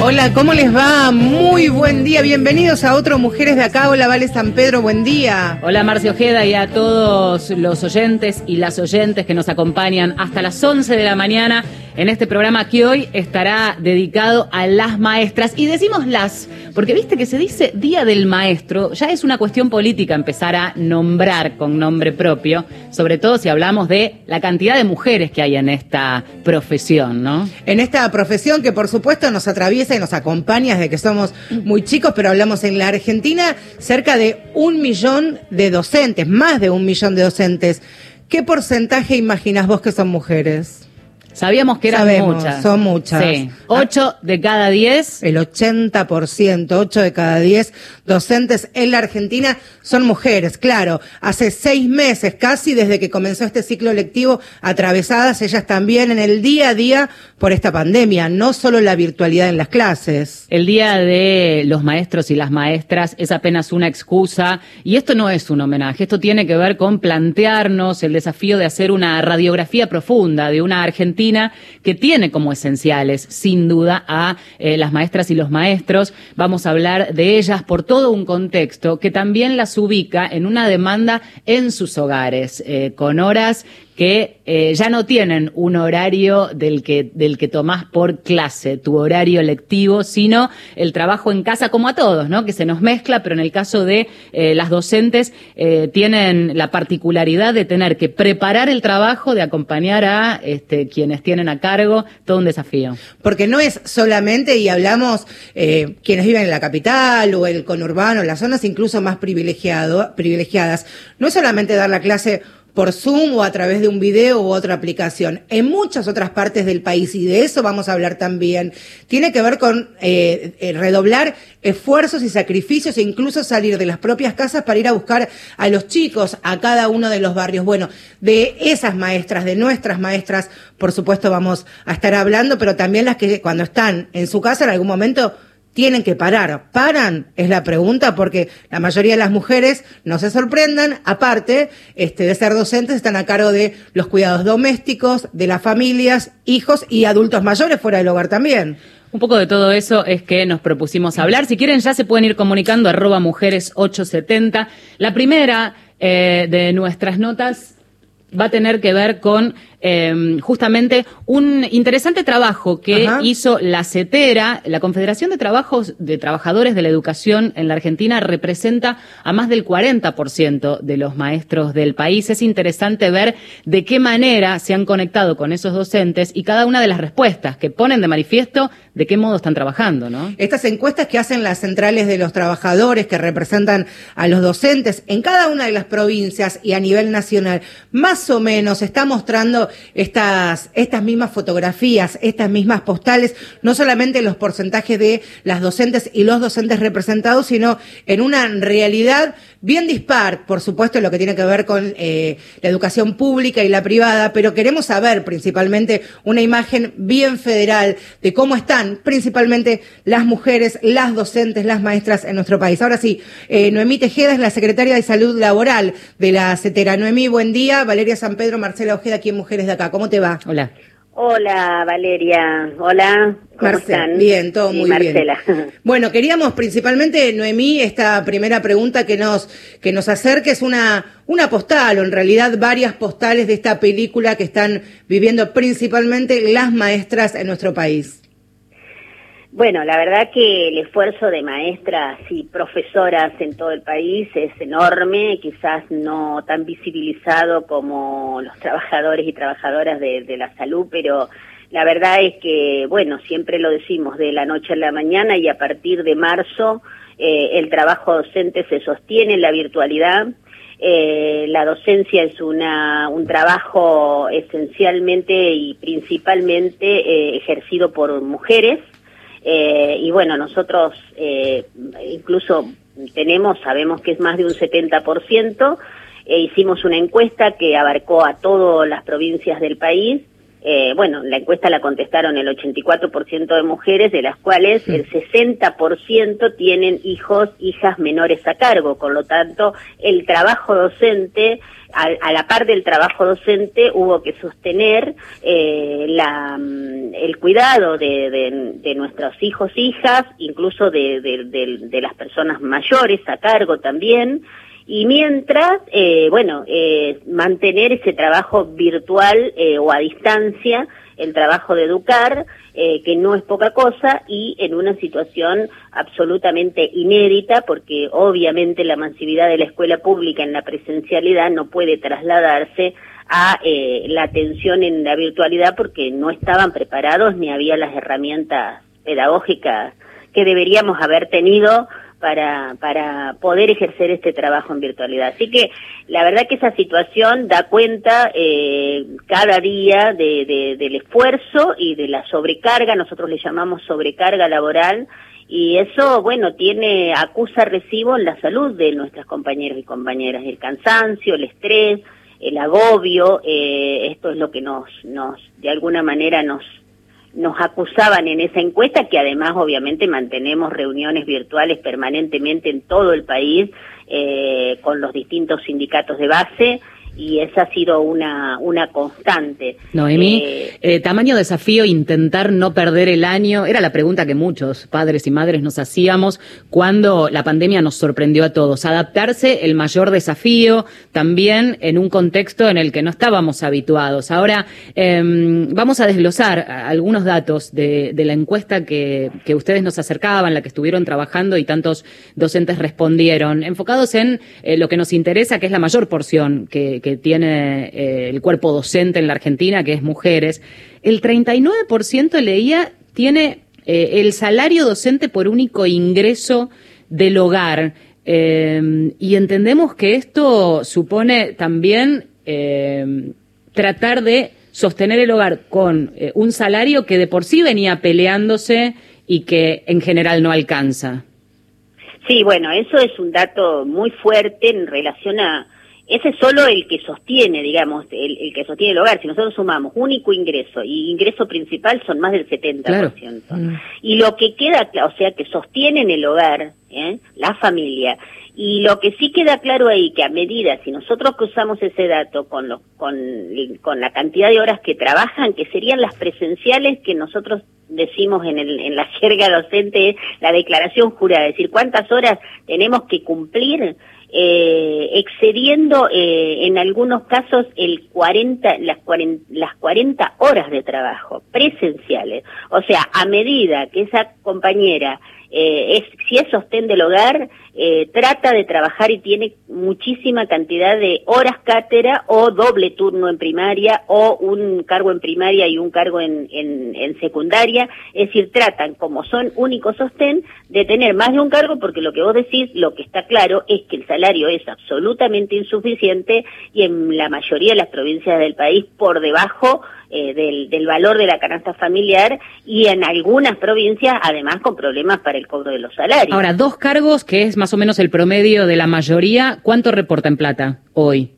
Hola, ¿cómo les va? Muy buen día. Bienvenidos a otro Mujeres de Acá. Hola, Vale San Pedro, buen día. Hola, Marcio Ojeda y a todos los oyentes y las oyentes que nos acompañan hasta las 11 de la mañana en este programa que hoy estará dedicado a las maestras. Y decimos las, porque viste que se dice Día del Maestro, ya es una cuestión política empezar a nombrar con nombre propio, sobre todo si hablamos de la cantidad de mujeres que hay en esta profesión, ¿no? En esta profesión que por supuesto nos atraviesa y nos acompaña desde que somos muy chicos, pero hablamos en la Argentina, cerca de un millón de docentes, más de un millón de docentes. ¿Qué porcentaje imaginas vos que son mujeres? Sabíamos que eran muchas. Son muchas. Sí. Ocho de cada diez. El 80%, ocho de cada diez docentes en la Argentina son mujeres. Claro, hace seis meses casi desde que comenzó este ciclo lectivo, atravesadas ellas también en el día a día por esta pandemia, no solo la virtualidad en las clases. El día de los maestros y las maestras es apenas una excusa y esto no es un homenaje, esto tiene que ver con plantearnos el desafío de hacer una radiografía profunda de una Argentina que tiene como esenciales, sin duda, a eh, las maestras y los maestros. Vamos a hablar de ellas por todo un contexto que también las ubica en una demanda en sus hogares, eh, con horas que eh, ya no tienen un horario del que, del que tomás por clase, tu horario lectivo, sino el trabajo en casa como a todos, ¿no? Que se nos mezcla, pero en el caso de eh, las docentes eh, tienen la particularidad de tener que preparar el trabajo, de acompañar a este, quienes tienen a cargo, todo un desafío. Porque no es solamente, y hablamos quienes viven en la capital o el conurbano, las zonas incluso más privilegiado, privilegiadas, no es solamente dar la clase por Zoom o a través de un video u otra aplicación. En muchas otras partes del país, y de eso vamos a hablar también, tiene que ver con eh, eh, redoblar esfuerzos y sacrificios e incluso salir de las propias casas para ir a buscar a los chicos a cada uno de los barrios. Bueno, de esas maestras, de nuestras maestras, por supuesto vamos a estar hablando, pero también las que cuando están en su casa en algún momento tienen que parar. ¿Paran? Es la pregunta porque la mayoría de las mujeres, no se sorprendan, aparte este, de ser docentes, están a cargo de los cuidados domésticos, de las familias, hijos y adultos mayores fuera del hogar también. Un poco de todo eso es que nos propusimos hablar. Si quieren ya se pueden ir comunicando arroba mujeres 870. La primera eh, de nuestras notas va a tener que ver con eh, justamente un interesante trabajo que hizo la CETERA, la Confederación de Trabajos de Trabajadores de la Educación en la Argentina representa a más del 40% de los maestros del país. Es interesante ver de qué manera se han conectado con esos docentes y cada una de las respuestas que ponen de manifiesto de qué modo están trabajando, ¿no? Estas encuestas que hacen las centrales de los trabajadores que representan a los docentes en cada una de las provincias y a nivel nacional, más o menos está mostrando estas, estas mismas fotografías, estas mismas postales, no solamente los porcentajes de las docentes y los docentes representados, sino en una realidad bien dispar, por supuesto, lo que tiene que ver con eh, la educación pública y la privada, pero queremos saber principalmente una imagen bien federal de cómo están principalmente las mujeres, las docentes, las maestras en nuestro país. Ahora sí, eh, Noemí Tejeda es la secretaria de Salud Laboral de la CETERA. Noemí, buen día. Valeria San Pedro, Marcela Ojeda, aquí en Mujeres de Acá. ¿Cómo te va? Hola. Hola Valeria, hola. ¿Cómo están? Bien, todo muy Marcela. bien. Bueno, queríamos principalmente, Noemí, esta primera pregunta que nos, que nos acerque es una, una postal, o en realidad varias postales de esta película que están viviendo principalmente las maestras en nuestro país. Bueno, la verdad que el esfuerzo de maestras y profesoras en todo el país es enorme, quizás no tan visibilizado como los trabajadores y trabajadoras de, la salud, pero la verdad es que, bueno, siempre lo decimos, de la noche a la mañana y a partir de marzo eh, el trabajo docente se sostiene en la virtualidad. Eh, la docencia es una, un trabajo esencialmente y principalmente eh, ejercido por mujeres eh, y bueno, nosotros eh, incluso tenemos, sabemos que es más de un 70%, e hicimos una encuesta que abarcó a todas las provincias del país eh, bueno, la encuesta la contestaron el 84% de mujeres, de las cuales el 60% tienen hijos, hijas menores a cargo. Con lo tanto, el trabajo docente, a, la par del trabajo docente, hubo que sostener eh, la, mm, el cuidado de, de, nuestros hijos, hijas, incluso de, de las personas mayores a cargo también. Y mientras, eh, bueno, eh, mantener ese trabajo virtual eh, o a distancia, el trabajo de educar, eh, que no es poca cosa, y en una situación absolutamente inédita, porque obviamente la masividad de la escuela pública en la presencialidad no puede trasladarse a eh, la atención en la virtualidad porque no estaban preparados ni había las herramientas pedagógicas que deberíamos haber tenido para, para poder ejercer este trabajo en virtualidad. Así que la verdad que esa situación da cuenta eh, cada día de, del esfuerzo y de la sobrecarga, nosotros le llamamos sobrecarga laboral, y eso, bueno, tiene, acusa recibo en la salud de nuestras compañeros y compañeras, el cansancio, el estrés, el agobio, eh, esto es lo que nos, nos, de alguna manera nos, nos acusaban en esa encuesta, que además obviamente mantenemos reuniones virtuales permanentemente en todo el país eh, con los distintos sindicatos de base y esa ha sido una, una constante. Noemí, eh, eh, tamaño desafío intentar no perder el año, era la pregunta que muchos padres y madres nos hacíamos cuando la pandemia nos sorprendió a todos. Adaptarse, el mayor desafío, también en un contexto en el que no estábamos habituados. Ahora, em, vamos a desglosar algunos datos de, de la encuesta que, que ustedes nos acercaban, la que estuvieron trabajando y tantos docentes respondieron, enfocados en eh, lo que nos interesa, que es la mayor porción que que tiene eh, el cuerpo docente en la Argentina, que es mujeres, el 39% leía tiene eh, el salario docente por único ingreso del hogar. Eh, y entendemos que esto supone también tratar de sostener el hogar con un salario que de por sí venía peleándose y que en general no alcanza. Sí, bueno, eso es un dato muy fuerte en relación a, ese es solo el que sostiene, digamos, el, que sostiene el hogar. Si nosotros sumamos único ingreso y ingreso principal son más del 70%. Mm. Y lo que queda, o sea, que sostienen el hogar, ¿eh? la familia, y lo que sí queda claro ahí, que a medida, si nosotros cruzamos ese dato con, los, con, con la cantidad de horas que trabajan, que serían las presenciales que nosotros decimos en, el, en la jerga docente, la declaración jurada, es decir, cuántas horas tenemos que cumplir eh, excediendo eh, en algunos casos el 40, las, 40, las 40 horas de trabajo presenciales. O sea, a medida que esa compañera eh, es, si es sostén del hogar, eh, trata de trabajar y tiene muchísima cantidad de horas cátedra o doble turno en primaria o un cargo en primaria y un cargo en, en, en secundaria. Es decir, tratan, como son únicos sostén, de tener más de un cargo porque lo que vos decís, lo que está claro es que el salario es absolutamente insuficiente y en la mayoría de las provincias del país por debajo eh, del, del, valor de la canasta familiar y en algunas provincias además con problemas para el cobro de los salarios. Ahora, dos cargos que es más o menos el promedio de la mayoría, ¿cuánto reporta en plata hoy?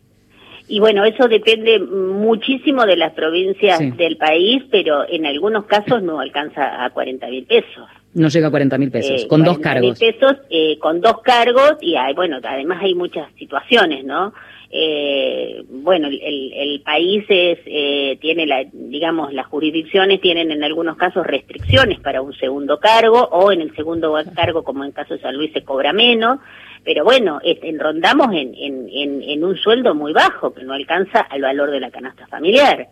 Y bueno, eso depende muchísimo de las provincias del país, pero en algunos casos no alcanza a 40 mil pesos. No llega a 40 mil pesos, con dos cargos. Mil pesos eh, con dos cargos y hay, bueno, además hay muchas situaciones, ¿no? Eh, bueno, el, el, país es, eh, tiene, la, digamos, las jurisdicciones tienen en algunos casos restricciones para un segundo cargo o en el segundo cargo, como en caso de San Luis, se cobra menos. Pero bueno, rondamos en, en, en, un sueldo muy bajo que no alcanza al valor de la canasta familiar.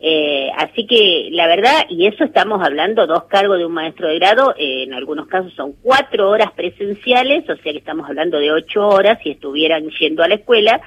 Eh, así que la verdad, y eso estamos hablando, dos cargos de un maestro de grado, eh, en algunos casos son cuatro horas presenciales, o sea que estamos hablando de ocho horas si estuvieran yendo a la escuela,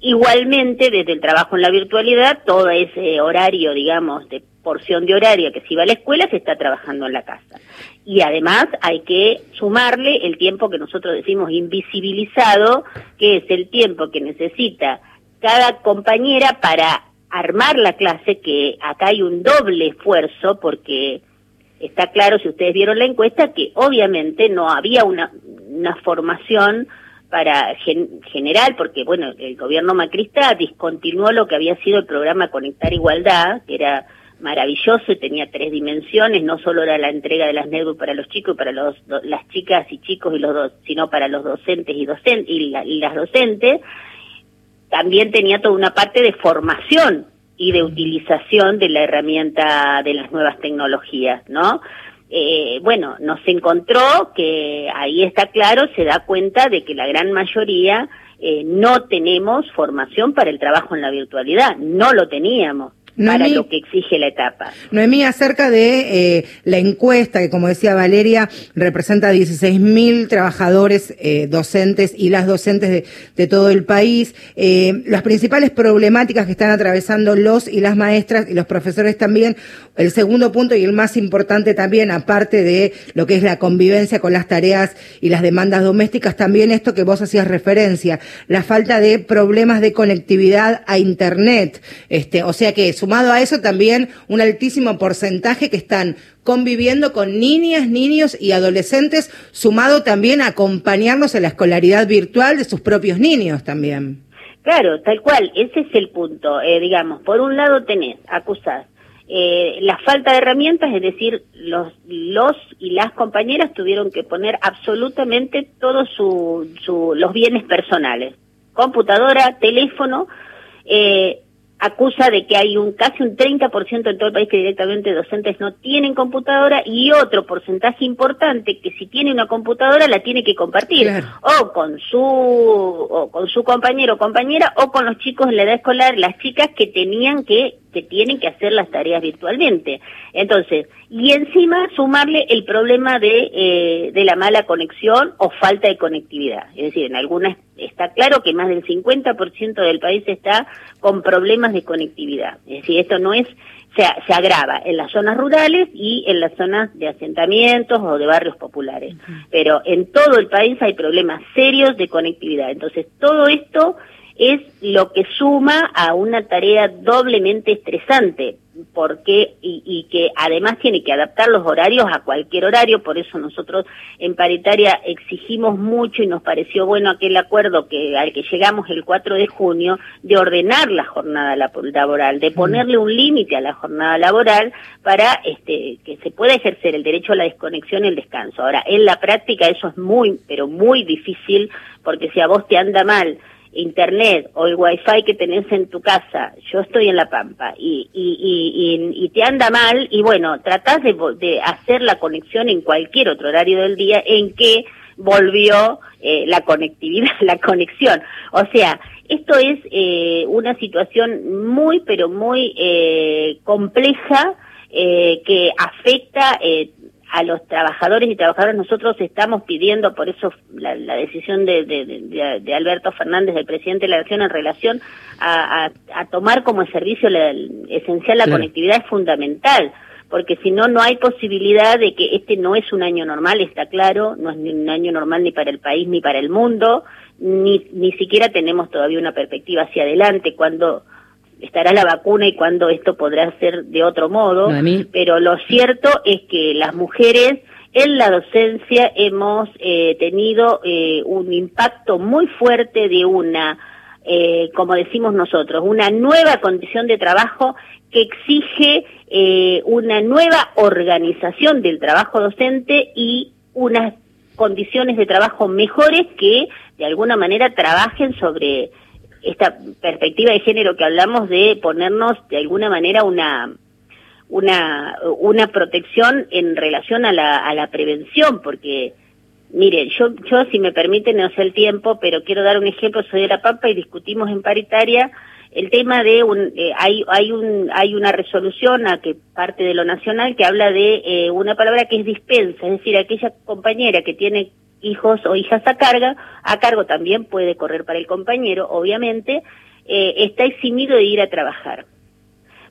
Igualmente, desde el trabajo en la virtualidad, todo ese horario, digamos, de porción de horario que se iba a la escuela, se está trabajando en la casa. Y además hay que sumarle el tiempo que nosotros decimos invisibilizado, que es el tiempo que necesita cada compañera para armar la clase, que acá hay un doble esfuerzo, porque está claro, si ustedes vieron la encuesta, que obviamente no había una, una formación para general, porque bueno, el gobierno macrista discontinuó lo que había sido el programa Conectar Igualdad, que era maravilloso y tenía tres dimensiones, no solo era la entrega de las NEDU para los chicos y para los, las chicas y chicos y los dos, sino para los docentes y, docentes y, y las docentes, también tenía toda una parte de formación y de utilización de la herramienta de las nuevas tecnologías, ¿no? Eh, bueno, nos encontró que ahí está claro, se da cuenta de que la gran mayoría eh, no tenemos formación para el trabajo en la virtualidad, no lo teníamos para lo que exige la etapa. Noemí, acerca de eh, la encuesta que, como decía Valeria, representa 16.000 trabajadores eh, docentes y las docentes de, de todo el país, eh, las principales problemáticas que están atravesando los y las maestras y los profesores también, el segundo punto y el más importante también, aparte de lo que es la convivencia con las tareas y las demandas domésticas, también esto que vos hacías referencia, la falta de problemas de conectividad a Internet, este, o sea que es sumado a eso también un altísimo porcentaje que están conviviendo con niñas, niños y adolescentes, sumado también a acompañarnos en la escolaridad virtual de sus propios niños también. Claro, tal cual, ese es el punto. Eh, digamos, por un lado tenés, acusás, eh, la falta de herramientas, es decir, los, los y las compañeras tuvieron que poner absolutamente todos su, su, los bienes personales, computadora, teléfono, eh, acusa de que hay un casi un 30% en todo el país que directamente docentes no tienen computadora y otro porcentaje importante que si tiene una computadora la tiene que compartir. O con su o con su compañero o compañera o con los chicos en la edad escolar, las chicas que tenían que que tienen que hacer las tareas virtualmente. Entonces, y encima sumarle el problema de, eh, de la mala conexión o falta de conectividad. Es decir, en algunas está claro que más del 50% del país está con problemas de conectividad. Es decir, esto no es, se, se agrava en las zonas rurales y en las zonas de asentamientos o de barrios populares. Pero en todo el país hay problemas serios de conectividad. Entonces, todo esto es lo que suma a una tarea doblemente estresante, porque y, y, que además tiene que adaptar los horarios a cualquier horario, por eso nosotros en paritaria exigimos mucho y nos pareció bueno aquel acuerdo que al que llegamos el 4 de junio de ordenar la jornada laboral, de ponerle un límite a la jornada laboral para este que se pueda ejercer el derecho a la desconexión y el descanso. Ahora, en la práctica eso es muy pero muy difícil porque si a vos te anda mal internet o el wifi que tenés en tu casa, yo estoy en La Pampa y, y, y, y te anda mal y bueno, tratás de, de, hacer la conexión en cualquier otro horario del día en que volvió eh, la conectividad, la conexión. O sea, esto es eh, una situación muy, pero muy eh, compleja eh, que afecta eh, a los trabajadores y trabajadoras nosotros estamos pidiendo, por eso la, la decisión de, de, de, Alberto Fernández, del presidente de la Nación, en relación a, a, a tomar como servicio la, esencial la conectividad es fundamental, porque si no, no hay posibilidad de que este no es un año normal, está claro, no es ni un año normal ni para el país ni para el mundo, ni, ni siquiera tenemos todavía una perspectiva hacia adelante. Cuando estará la vacuna y cuándo esto podrá ser de otro modo, pero lo cierto es que las mujeres en la docencia hemos eh, tenido eh, un impacto muy fuerte de una, eh, como decimos nosotros, una nueva condición de trabajo que exige eh, una nueva organización del trabajo docente y unas condiciones de trabajo mejores que de alguna manera trabajen sobre esta perspectiva de género que hablamos de ponernos de alguna manera una una una protección en relación a la, a la prevención porque mire yo yo si me permiten no sé el tiempo pero quiero dar un ejemplo soy de la Pampa y discutimos en paritaria el tema de un eh, hay hay un hay una resolución a que parte de lo nacional que habla de eh, una palabra que es dispensa es decir aquella compañera que tiene hijos o hijas a carga, a cargo también puede correr para el compañero, obviamente, eh, está eximido de ir a trabajar.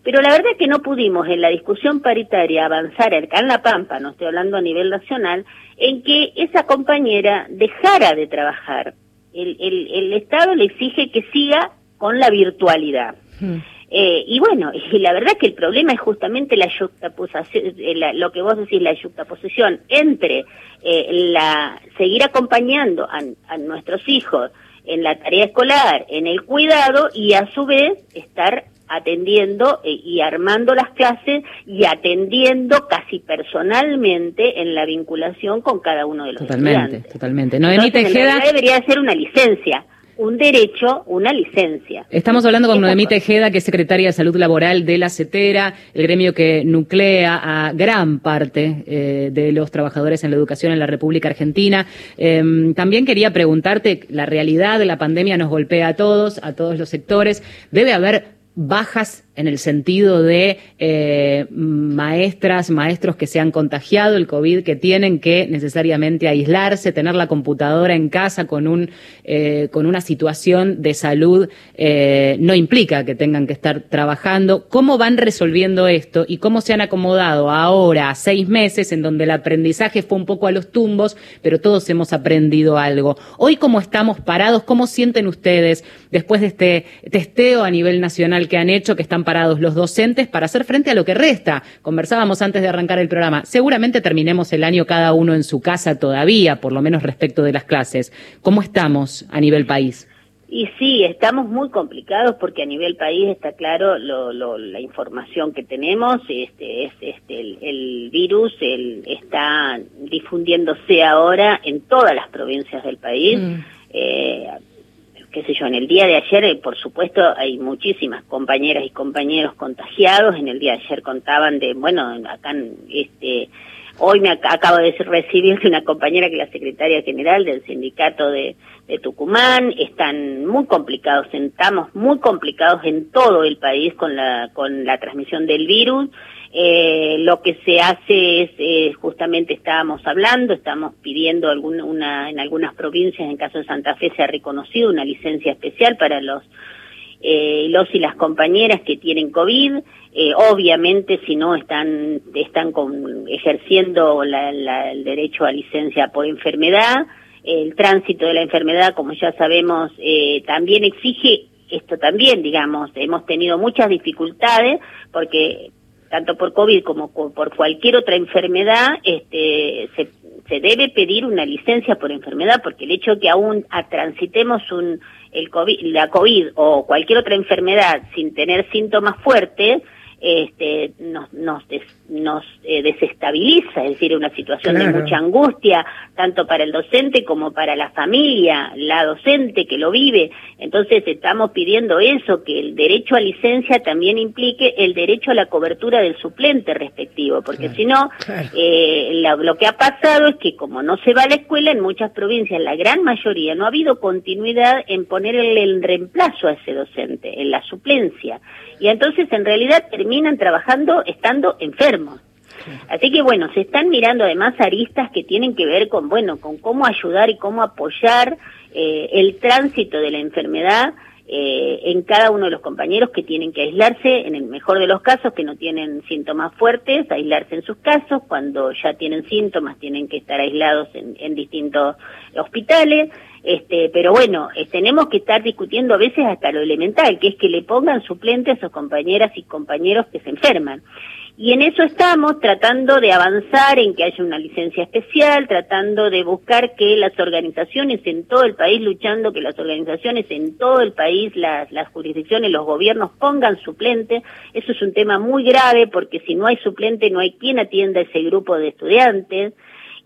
Pero la verdad es que no pudimos en la discusión paritaria avanzar acá en La Pampa, no estoy hablando a nivel nacional, en que esa compañera dejara de trabajar. El, el, el Estado le exige que siga con la virtualidad. Hmm. Eh, y bueno, y la verdad que el problema es justamente la yuxtaposición, eh, lo que vos decís, la yuxtaposición entre eh, la seguir acompañando a, nuestros hijos en la tarea escolar, en el cuidado y a su vez estar atendiendo y armando las clases y atendiendo casi personalmente en la vinculación con cada uno de los totalmente, Totalmente, No debería ser una licencia un derecho, una licencia. Estamos hablando con Noemí Tejeda, que es secretaria de Salud Laboral de la CETERA, el gremio que nuclea a gran parte eh, de los trabajadores en la educación en la República Argentina. Em, también quería preguntarte, la realidad de la pandemia nos golpea a todos, a todos los sectores. ¿Debe haber bajas en el sentido de eh, maestras, maestros que se han contagiado el COVID, que tienen que necesariamente aislarse, tener la computadora en casa con, un, eh, con una situación de salud, eh, no implica que tengan que estar trabajando. ¿Cómo van resolviendo esto y cómo se han acomodado ahora a seis meses en donde el aprendizaje fue un poco a los tumbos, pero todos hemos aprendido algo? Hoy, ¿cómo estamos parados? ¿Cómo sienten ustedes después de este testeo a nivel nacional que han hecho, que están los docentes para hacer frente a lo que resta. Conversábamos antes de arrancar el programa. Seguramente terminemos el año cada uno en su casa todavía, por lo menos respecto de las clases. ¿Cómo estamos a nivel país? Y sí, estamos muy complicados porque a nivel país está claro la información que tenemos, este, es, este, el, virus el, está difundiéndose ahora en todas las provincias del país. Mm. Eh, qué sé yo, en el día de ayer, eh, por supuesto, hay muchísimas compañeras y compañeros contagiados. En el día de ayer contaban de, bueno, acá, este, hoy me acabo de recibir de una compañera que es la secretaria general del sindicato de, de Tucumán. Están muy complicados, estamos muy complicados en todo el país con la, con la transmisión del virus. Eh, lo que se hace es, eh, justamente estábamos hablando, estamos pidiendo alguna, una, en algunas provincias, en caso de Santa Fe se ha reconocido una licencia especial para los eh, los y las compañeras que tienen COVID. Eh, obviamente, si no están, están con, ejerciendo la, la, el derecho a licencia por enfermedad, el tránsito de la enfermedad, como ya sabemos, eh, también exige esto también, digamos, hemos tenido muchas dificultades porque tanto por COVID como por cualquier otra enfermedad, este, se, debe pedir una licencia por enfermedad, porque el hecho de que aún transitemos un, el COVID, la COVID o cualquier otra enfermedad sin tener síntomas fuertes, este, nos, nos, nos eh, desestabiliza, es decir, una situación de mucha angustia, tanto para el docente como para la familia, la docente que lo vive. Entonces estamos pidiendo eso, que el derecho a licencia también implique el derecho a la cobertura del suplente respectivo, porque si no, eh, lo que ha pasado es que como no se va a la escuela, en muchas provincias, la gran mayoría, no ha habido continuidad en poner el reemplazo a ese docente, en la suplencia. Y entonces en realidad terminan trabajando estando enfermos. Así que bueno, se están mirando además aristas que tienen que ver con, bueno, con cómo ayudar y cómo apoyar eh, el tránsito de la enfermedad eh, en cada uno de los compañeros que tienen que aislarse, en el mejor de los casos, que no tienen síntomas fuertes, aislarse en sus casos, cuando ya tienen síntomas tienen que estar aislados en, en distintos hospitales, este, pero bueno, eh, tenemos que estar discutiendo a veces hasta lo elemental, que es que le pongan suplentes a sus compañeras y compañeros que se enferman. Y en eso estamos tratando de avanzar en que haya una licencia especial, tratando de buscar que las organizaciones en todo el país, luchando que las organizaciones en todo el país, las, las jurisdicciones, los gobiernos pongan suplente. Eso es un tema muy grave porque si no hay suplente no hay quien atienda ese grupo de estudiantes.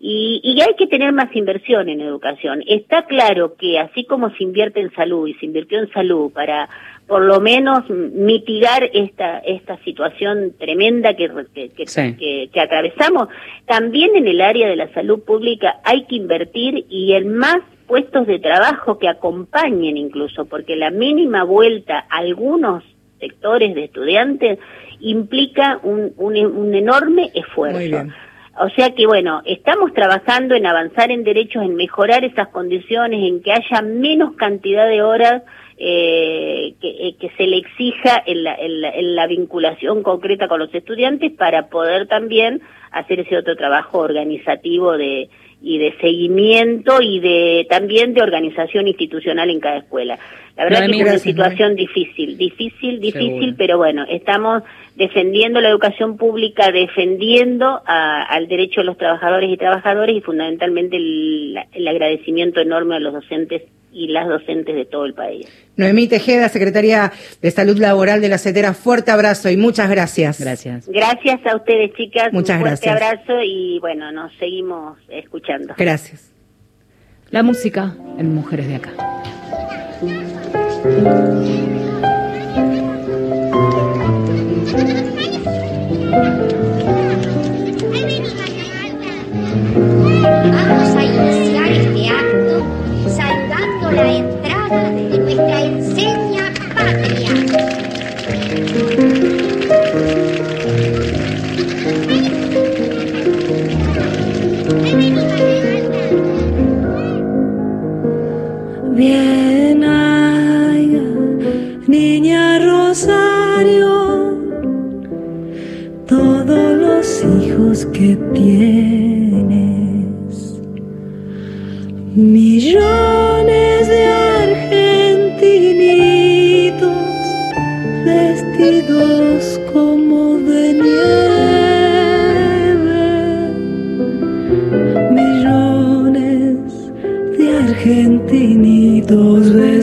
Y, y, hay que tener más inversión en educación. Está claro que así como se invierte en salud y se invirtió en salud para por lo menos mitigar esta esta situación tremenda que que, que, atravesamos, también en el área de la salud pública hay que invertir y en más puestos de trabajo que acompañen incluso, porque la mínima vuelta a algunos sectores de estudiantes implica un, un, un enorme esfuerzo. O sea que, bueno, estamos trabajando en avanzar en derechos, en mejorar esas condiciones, en que haya menos cantidad de horas eh, que, eh, que, se le exija en la, en, la, vinculación concreta con los estudiantes para poder también hacer ese otro trabajo organizativo de y de seguimiento y de también de organización institucional en cada escuela. La verdad que es una situación difícil, difícil, difícil, pero bueno, estamos defendiendo la educación pública, defendiendo al derecho de los trabajadores y trabajadoras y fundamentalmente el, el agradecimiento enorme a los docentes y las docentes de todo el país. Noemí Tejeda, secretaria de Salud Laboral de la CETERA, fuerte abrazo y muchas gracias. Gracias. Gracias a ustedes, chicas. Muchas Un fuerte abrazo y bueno, nos seguimos escuchando. Gracias. La música en Mujeres de Acá. Vamos a saludando la entrada de nuestra enseña patria. Niña Rosario, todos los hijos que tienes, millones argentinitos vestidos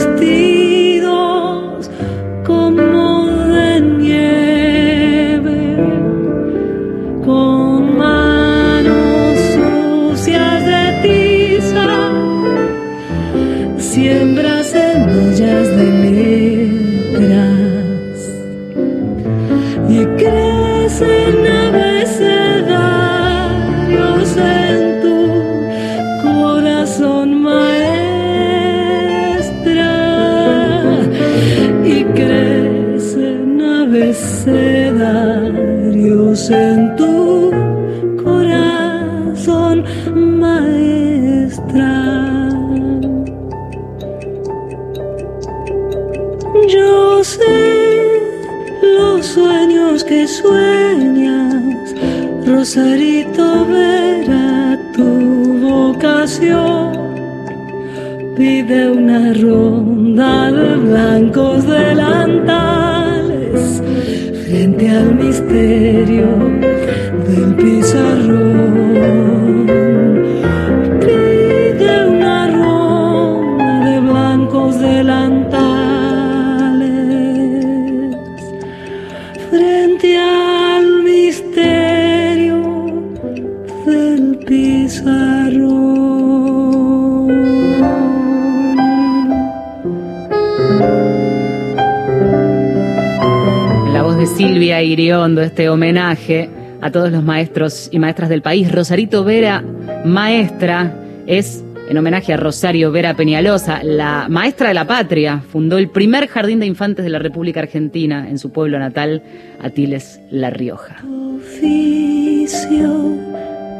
este homenaje a todos los maestros y maestras del país. Rosarito Vera, maestra, es en homenaje a Rosario Vera Peñalosa, la maestra de la patria. Fundó el primer jardín de infantes de la República Argentina en su pueblo natal, Atiles, La Rioja. Oficio,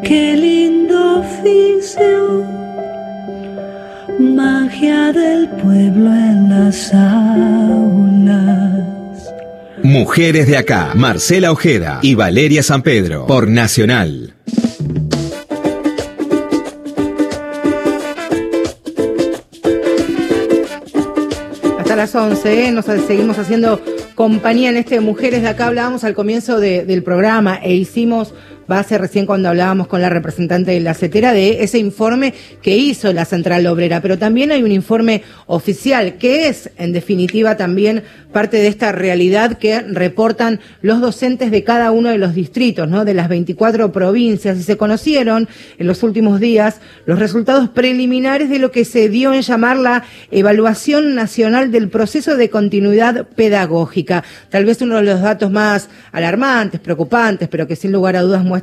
qué lindo oficio, magia del pueblo en las aulas. Mujeres de acá, Marcela Ojeda y Valeria San Pedro, por Nacional. Hasta las 11, ¿eh? nos seguimos haciendo compañía en este Mujeres de Acá. Hablábamos al comienzo de- del programa e hicimos base recién cuando hablábamos con la representante de la CETERA de ese informe que hizo la Central Obrera, pero también hay un informe oficial que es, en definitiva, también parte de esta realidad que reportan los docentes de cada uno de los distritos, ¿no? De las 24 provincias y se conocieron en los últimos días los resultados preliminares de lo que se dio en llamar la evaluación nacional del proceso de continuidad pedagógica. Tal vez uno de los datos más alarmantes, preocupantes, pero que sin lugar a dudas muestra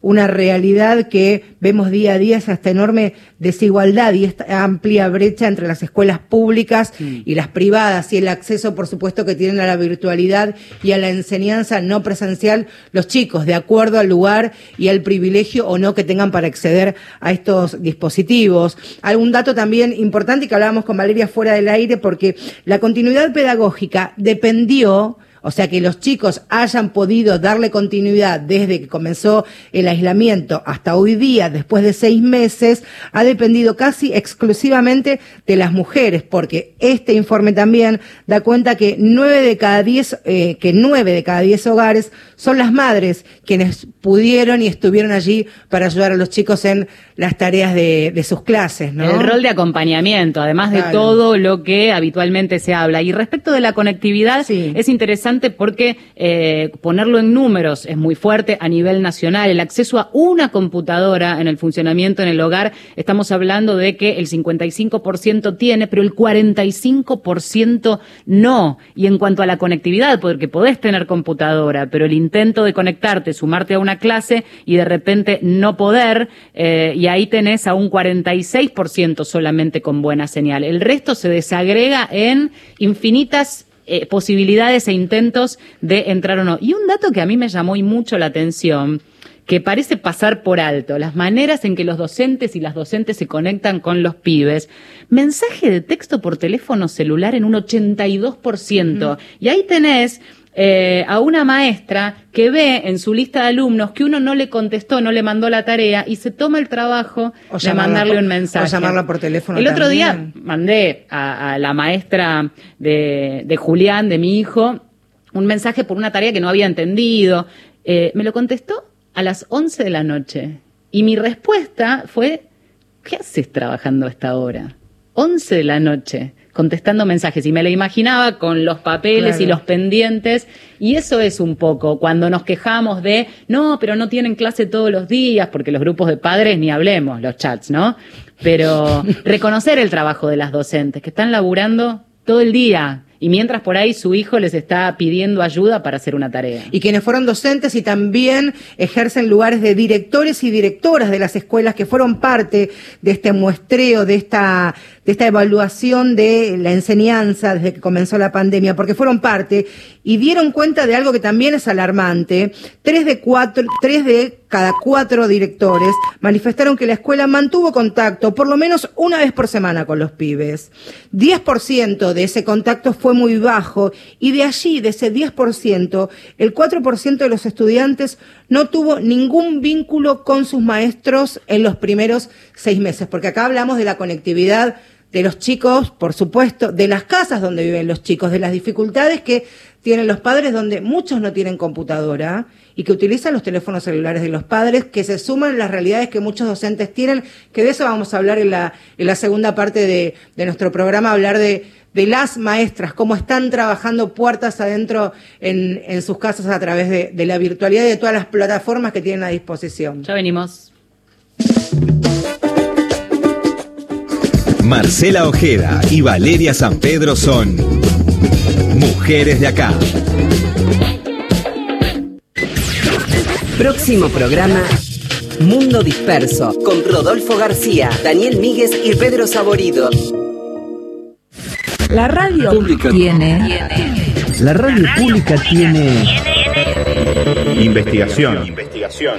una realidad que vemos día a día, es esta enorme desigualdad y esta amplia brecha entre las escuelas públicas y las privadas y el acceso, por supuesto, que tienen a la virtualidad y a la enseñanza no presencial los chicos, de acuerdo al lugar y al privilegio o no que tengan para acceder a estos dispositivos. Algún dato también importante que hablábamos con Valeria fuera del aire, porque la continuidad pedagógica dependió O sea que los chicos hayan podido darle continuidad desde que comenzó el aislamiento hasta hoy día, después de seis meses, ha dependido casi exclusivamente de las mujeres, porque este informe también da cuenta que nueve de cada diez, eh, que nueve de cada diez hogares son las madres quienes pudieron y estuvieron allí para ayudar a los chicos en las tareas de, de sus clases, ¿no? El rol de acompañamiento, además de todo lo que habitualmente se habla. Y respecto de la conectividad, Sí. es interesante porque eh, ponerlo en números es muy fuerte a nivel nacional. El acceso a una computadora en el funcionamiento en el hogar, estamos hablando de que el 55% tiene, pero el 45% no. Y en cuanto a la conectividad, porque podés tener computadora, pero el intento de conectarte, sumarte a una clase y de repente no poder, eh, y ahí tenés a un 46% solamente con buena señal. El resto se desagrega en infinitas eh, posibilidades e intentos de entrar o no. Y un dato que a mí me llamó y mucho la atención, que parece pasar por alto, las maneras en que los docentes y las docentes se conectan con los pibes. Mensaje de texto por teléfono celular en un 82%. Y ahí tenés eh, a una maestra que ve en su lista de alumnos que uno no le contestó, no le mandó la tarea y se toma el trabajo O de mandarle por- un mensaje. o llamarla por teléfono El otro día mandé a, a la maestra de, de Julián, de mi hijo, un mensaje por una tarea que no había entendido. Eh, me lo contestó a las 11 de la noche. Y mi respuesta fue, ¿qué haces trabajando a esta hora? 11 de la noche, contestando mensajes. Y me lo imaginaba con los papeles y los pendientes. Y eso es un poco cuando nos quejamos de, no, pero no tienen clase todos los días, porque los grupos de padres ni hablemos, los chats, ¿no? Pero reconocer el trabajo de las docentes, que están laburando todo el día. Y mientras por ahí su hijo les está pidiendo ayuda para hacer una tarea. y quienes fueron docentes y también ejercen lugares de directores y directoras de las escuelas que fueron parte de este muestreo, de esta, de esta evaluación de la enseñanza desde que comenzó la pandemia, porque fueron parte y dieron cuenta de algo que también es alarmante. Tres de cuatro, tres de cada cuatro directores manifestaron que la escuela mantuvo contacto por lo menos una vez por semana con los pibes. 10% de ese contacto fue muy bajo y de allí, de ese 10%, el 4% de los estudiantes no tuvo ningún vínculo con sus maestros en los primeros seis meses, porque acá hablamos de la conectividad de los chicos, por supuesto, de las casas donde viven los chicos, de las dificultades que tienen los padres donde muchos no tienen computadora y que utilizan los teléfonos celulares de los padres, que se suman las realidades que muchos docentes tienen, que de eso vamos a hablar en la, en la segunda parte de, de nuestro programa, hablar de, de las maestras, cómo están trabajando puertas adentro en, en sus casas a través de, de la virtualidad y de todas las plataformas que tienen a disposición. Ya venimos. Marcela Ojeda y Valeria San Pedro son mujeres de acá. Próximo programa Mundo Disperso con Rodolfo García, Daniel Míguez y Pedro Saborido. La radio tiene La radio pública tiene Investigación. Investigación.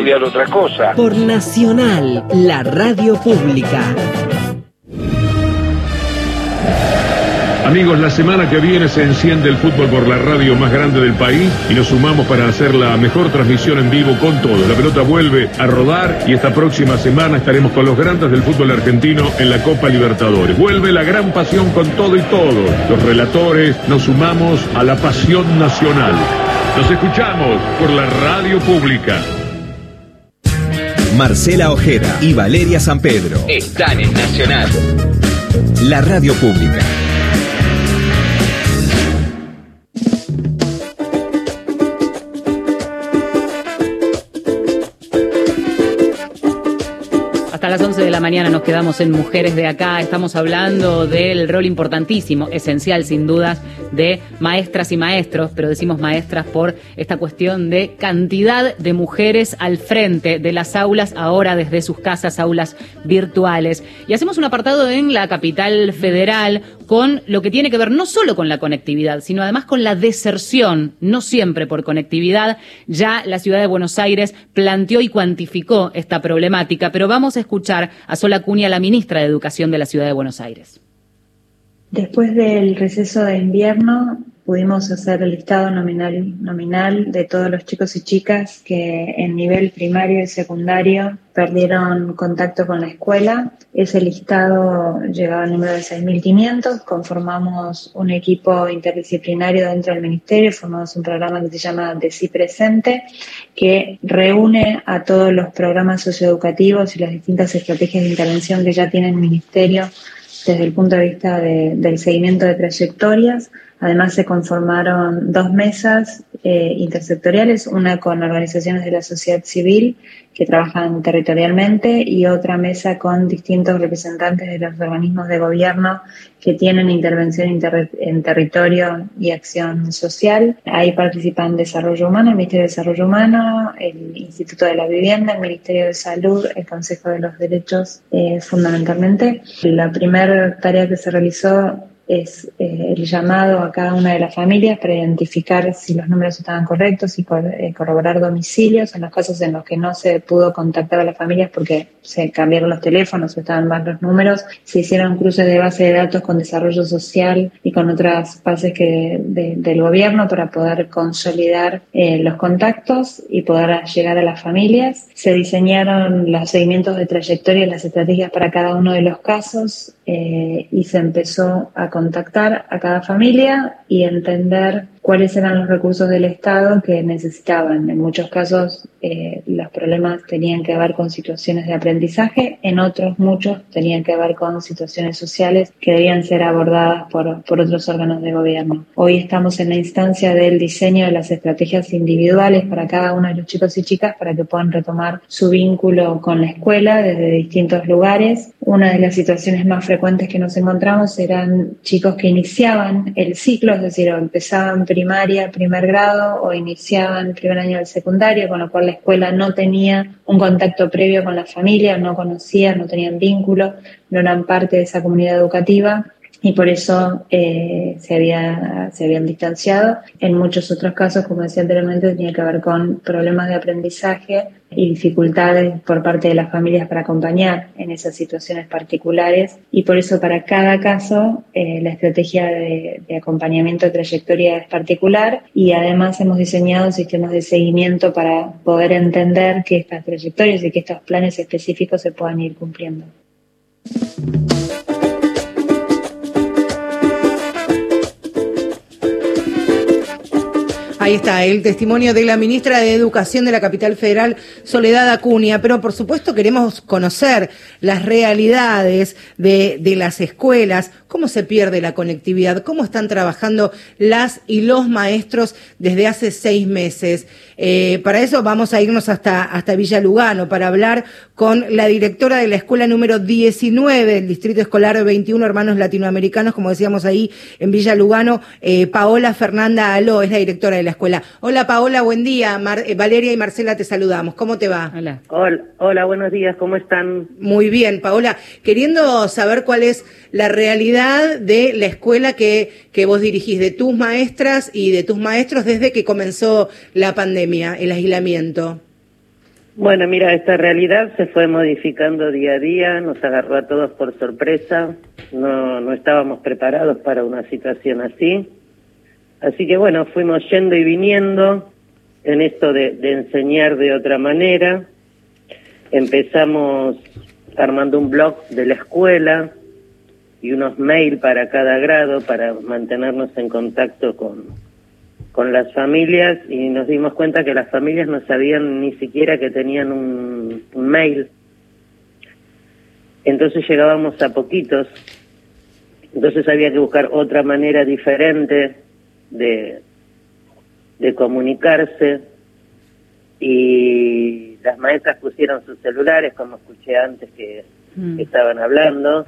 estudiar otra cosa. Por Nacional, la radio pública. Amigos, la semana que viene se enciende el fútbol por la radio más grande del país y nos sumamos para hacer la mejor transmisión en vivo con todo. La pelota vuelve a rodar y esta próxima semana estaremos con los grandes del fútbol argentino en la Copa Libertadores. Vuelve la gran pasión con todo y todo. Los relatores nos sumamos a la pasión nacional. Nos escuchamos por la radio pública. Marcela Ojeda y Valeria San Pedro Están en Nacional. la radio pública. Hasta las 11 de la mañana nos quedamos en Mujeres de Acá. Estamos hablando del rol importantísimo, esencial sin dudas, de maestras y maestros, pero decimos maestras por esta cuestión de cantidad de mujeres al frente de las aulas, ahora desde sus casas, aulas virtuales. Y hacemos un apartado en la capital federal con lo que tiene que ver no solo con la conectividad, sino además con la deserción, no siempre por conectividad. Ya la ciudad de Buenos Aires planteó y cuantificó esta problemática, pero vamos a escuchar a Sola Cuña, la ministra de Educación de la ciudad de Buenos Aires. Después del receso de invierno pudimos hacer el listado nominal, nominal de todos los chicos y chicas que en nivel primario y secundario perdieron contacto con la escuela. Ese listado llegaba al número de 6.500. Conformamos un equipo interdisciplinario dentro del ministerio, formamos un programa que se llama DECI Presente, que reúne a todos los programas socioeducativos y las distintas estrategias de intervención que ya tiene el ministerio desde el punto de vista del seguimiento de trayectorias. Además se conformaron dos mesas eh, intersectoriales, una con organizaciones de la sociedad civil que trabajan territorialmente y otra mesa con distintos representantes de los organismos de gobierno que tienen intervención en territorio y acción social. Ahí participan Desarrollo Humano, el Ministerio de Desarrollo Humano, el Instituto de la Vivienda, el Ministerio de Salud, el Consejo de los Derechos eh, fundamentalmente. La primera tarea que se realizó es eh, el llamado a cada una de las familias para identificar si los números estaban correctos y eh, corroborar domicilios en los casos en los que no se pudo contactar a las familias porque se cambiaron los teléfonos o estaban mal los números, se hicieron cruces de base de datos con desarrollo social y con otras bases que del gobierno para poder consolidar eh, los contactos y poder llegar a las familias. Se diseñaron los seguimientos de trayectoria y las estrategias para cada uno de los casos y se empezó a contactar a cada familia y entender cuáles eran los recursos del Estado que necesitaban. En muchos casos eh, los problemas tenían que ver con situaciones de aprendizaje, en otros muchos tenían que ver con situaciones sociales que debían ser abordadas por, por otros órganos de gobierno. Hoy estamos en la instancia del diseño de las estrategias individuales para cada uno de los chicos y chicas para que puedan retomar su vínculo con la escuela desde distintos lugares. Una de las situaciones más frecuentes que nos encontramos eran chicos que iniciaban el ciclo, es decir, empezaban primaria, primer grado o iniciaban el primer año del secundario, con lo cual la escuela no tenía un contacto previo con la familia, no conocían, no tenían vínculo, no eran parte de esa comunidad educativa y por eso eh, se, había, se habían distanciado. En muchos otros casos, como decía anteriormente, tenía que ver con problemas de aprendizaje y dificultades por parte de las familias para acompañar en esas situaciones particulares y por eso para cada caso eh, la estrategia de, de, acompañamiento de trayectoria es particular y además hemos diseñado sistemas de seguimiento para poder entender que estas trayectorias y que estos planes específicos se puedan ir cumpliendo. Ahí está el testimonio de la ministra de Educación de la capital federal, Soledad Acuña. Pero por supuesto queremos conocer las realidades de, de las escuelas, cómo se pierde la conectividad, cómo están trabajando las y los maestros desde hace seis meses. Eh, para eso vamos a irnos hasta, hasta Villa Lugano para hablar con la directora de la escuela número 19 del Distrito Escolar 21 Hermanos Latinoamericanos, como decíamos ahí en Villa Lugano, eh, Paola Fernanda Aló es la directora de la escuela. Hola Paola, buen día. Eh, Valeria y Marcela te saludamos. ¿Cómo te va? Hola. Hola, hola, buenos días. ¿Cómo están? Muy bien, Paola. Queriendo saber cuál es la realidad de la escuela que, que vos dirigís, de tus maestras y de tus maestros desde que comenzó la pandemia, el aislamiento. Bueno, mira, esta realidad se fue modificando día a día, nos agarró a todos por sorpresa, no, no estábamos preparados para una situación así. Así que bueno, fuimos yendo y viniendo en esto de, de enseñar de otra manera. Empezamos armando un blog de la escuela, y unos mail para cada grado para mantenernos en contacto con, con las familias y nos dimos cuenta que las familias no sabían ni siquiera que tenían un, un mail. Entonces llegábamos a poquitos. Entonces había que buscar otra manera diferente de, de comunicarse. y las maestras pusieron sus celulares, como escuché antes que, que estaban hablando,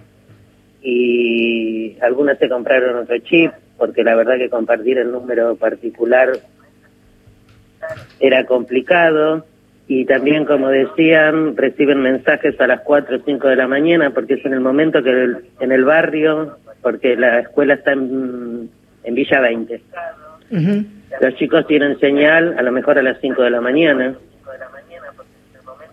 y algunas se compraron otro chip, porque la verdad que compartir el número particular era complicado. Y también, como decían, reciben mensajes a las 4 o 5 de la mañana porque es en el momento que el- en el barrio, porque la escuela está en, en Villa 20. Los chicos tienen señal a lo mejor a las 5 de la mañana.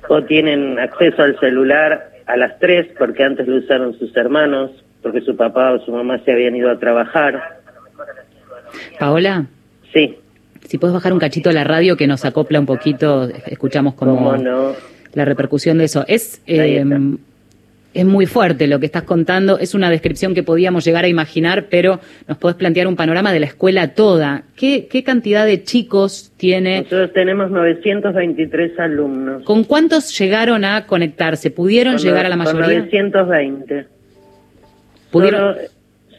O tienen acceso al celular a las 3 porque antes lo usaron sus hermanos, porque su papá o su mamá se habían ido a trabajar. Paola. Sí. Si puedes bajar un cachito la radio que nos acopla un poquito, escuchamos como ¿Cómo no? la repercusión de eso. Es, eh, es muy fuerte lo que estás contando, es una descripción que podíamos llegar a imaginar, pero nos podés plantear un panorama de la escuela toda. ¿Qué, qué cantidad de chicos tiene? Nosotros tenemos 923 alumnos. ¿Con cuántos llegaron a conectarse? ¿Pudieron Con llegar a la con mayoría? 920. ¿Pudieron? Solo,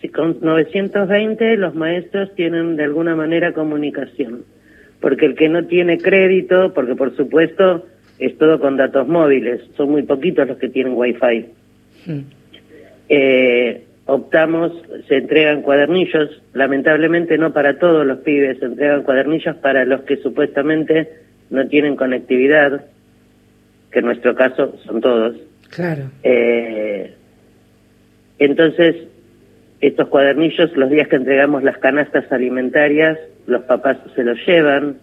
si con 920 los maestros tienen de alguna manera comunicación. Porque el que no tiene crédito, porque por supuesto es todo con datos móviles, son muy poquitos los que tienen wifi. Eh, optamos, se entregan cuadernillos, lamentablemente no para todos los pibes, se entregan cuadernillos para los que supuestamente no tienen conectividad, que en nuestro caso son todos. Claro. Eh, entonces, estos cuadernillos, los días que entregamos las canastas alimentarias, los papás se los llevan,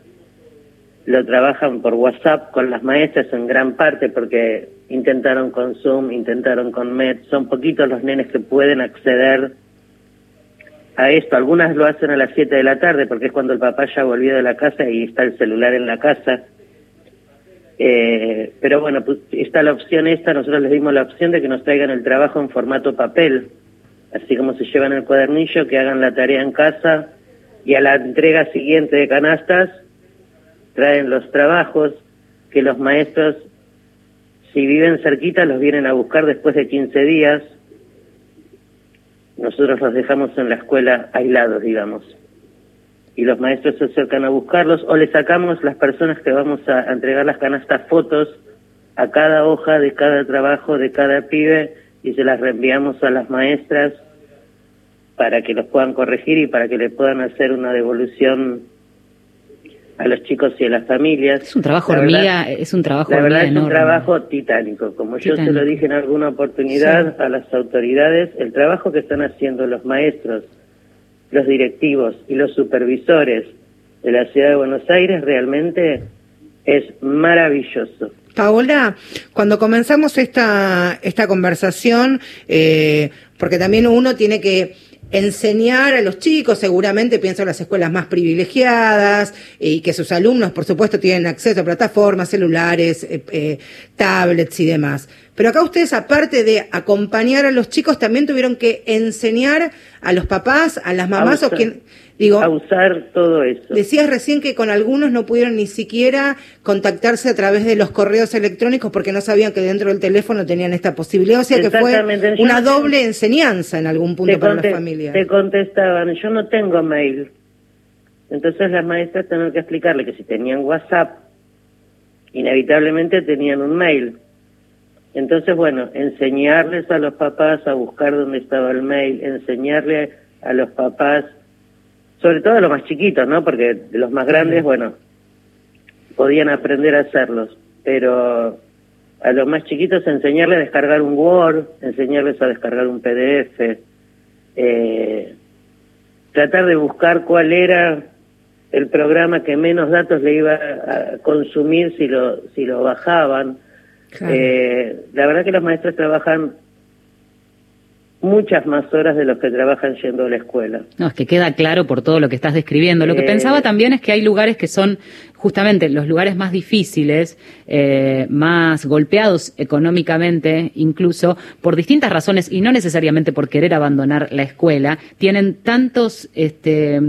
lo trabajan por WhatsApp con las maestras en gran parte porque intentaron con Zoom, intentaron con Met, son poquitos los nenes que pueden acceder a esto. Algunas lo hacen a las 7 de la tarde porque es cuando el papá ya volvió de la casa y está el celular en la casa. Eh, pero bueno, pues está la opción esta, nosotros les dimos la opción de que nos traigan el trabajo en formato papel, así como se llevan el cuadernillo, que hagan la tarea en casa y a la entrega siguiente de canastas traen los trabajos que los maestros, si viven cerquita, los vienen a buscar después de 15 días. Nosotros los dejamos en la escuela aislados, digamos y los maestros se acercan a buscarlos o le sacamos las personas que vamos a entregar las canastas fotos a cada hoja de cada trabajo de cada pibe y se las reenviamos a las maestras para que los puedan corregir y para que le puedan hacer una devolución a los chicos y a las familias. Es un trabajo La hormiga, verdad- es un trabajo la verdad hormiga es un enorme. trabajo titánico. Como yo se lo dije en alguna oportunidad a las autoridades, el trabajo que están haciendo los maestros, los directivos y los supervisores de la ciudad de Buenos Aires realmente es maravilloso. Paola, cuando comenzamos esta, esta conversación, eh, porque también uno tiene que enseñar a los chicos, seguramente pienso en las escuelas más privilegiadas eh, y que sus alumnos, por supuesto, tienen acceso a plataformas, celulares, eh, eh, tablets y demás. Pero acá ustedes, aparte de acompañar a los chicos, también tuvieron que enseñar a los papás, a las mamás A o quien, digo, a usar todo eso. Decías recién que con algunos no pudieron ni siquiera contactarse a través de los correos electrónicos porque no sabían que dentro del teléfono tenían esta posibilidad. O sea que fue una doble enseñanza en algún punto para conte- la familia. te contestaban, yo no tengo mail. Entonces las maestras tenían que explicarle que si tenían WhatsApp, inevitablemente tenían un mail. Entonces, bueno, enseñarles a los papás a buscar dónde estaba el mail, enseñarle a los papás, sobre todo a los más chiquitos, ¿no? Porque los más grandes, bueno, podían aprender a hacerlos, pero a los más chiquitos enseñarles a descargar un Word, enseñarles a descargar un PDF, eh, tratar de buscar cuál era el programa que menos datos le iba a consumir si lo si lo bajaban. Eh, la verdad que los maestros trabajan muchas más horas de los que trabajan yendo a la escuela. No, es que queda claro por todo lo que estás describiendo. Lo que Eh, pensaba también es que hay lugares que son justamente los lugares más difíciles, eh, más golpeados económicamente, incluso por distintas razones y no necesariamente por querer abandonar la escuela, tienen tantos este,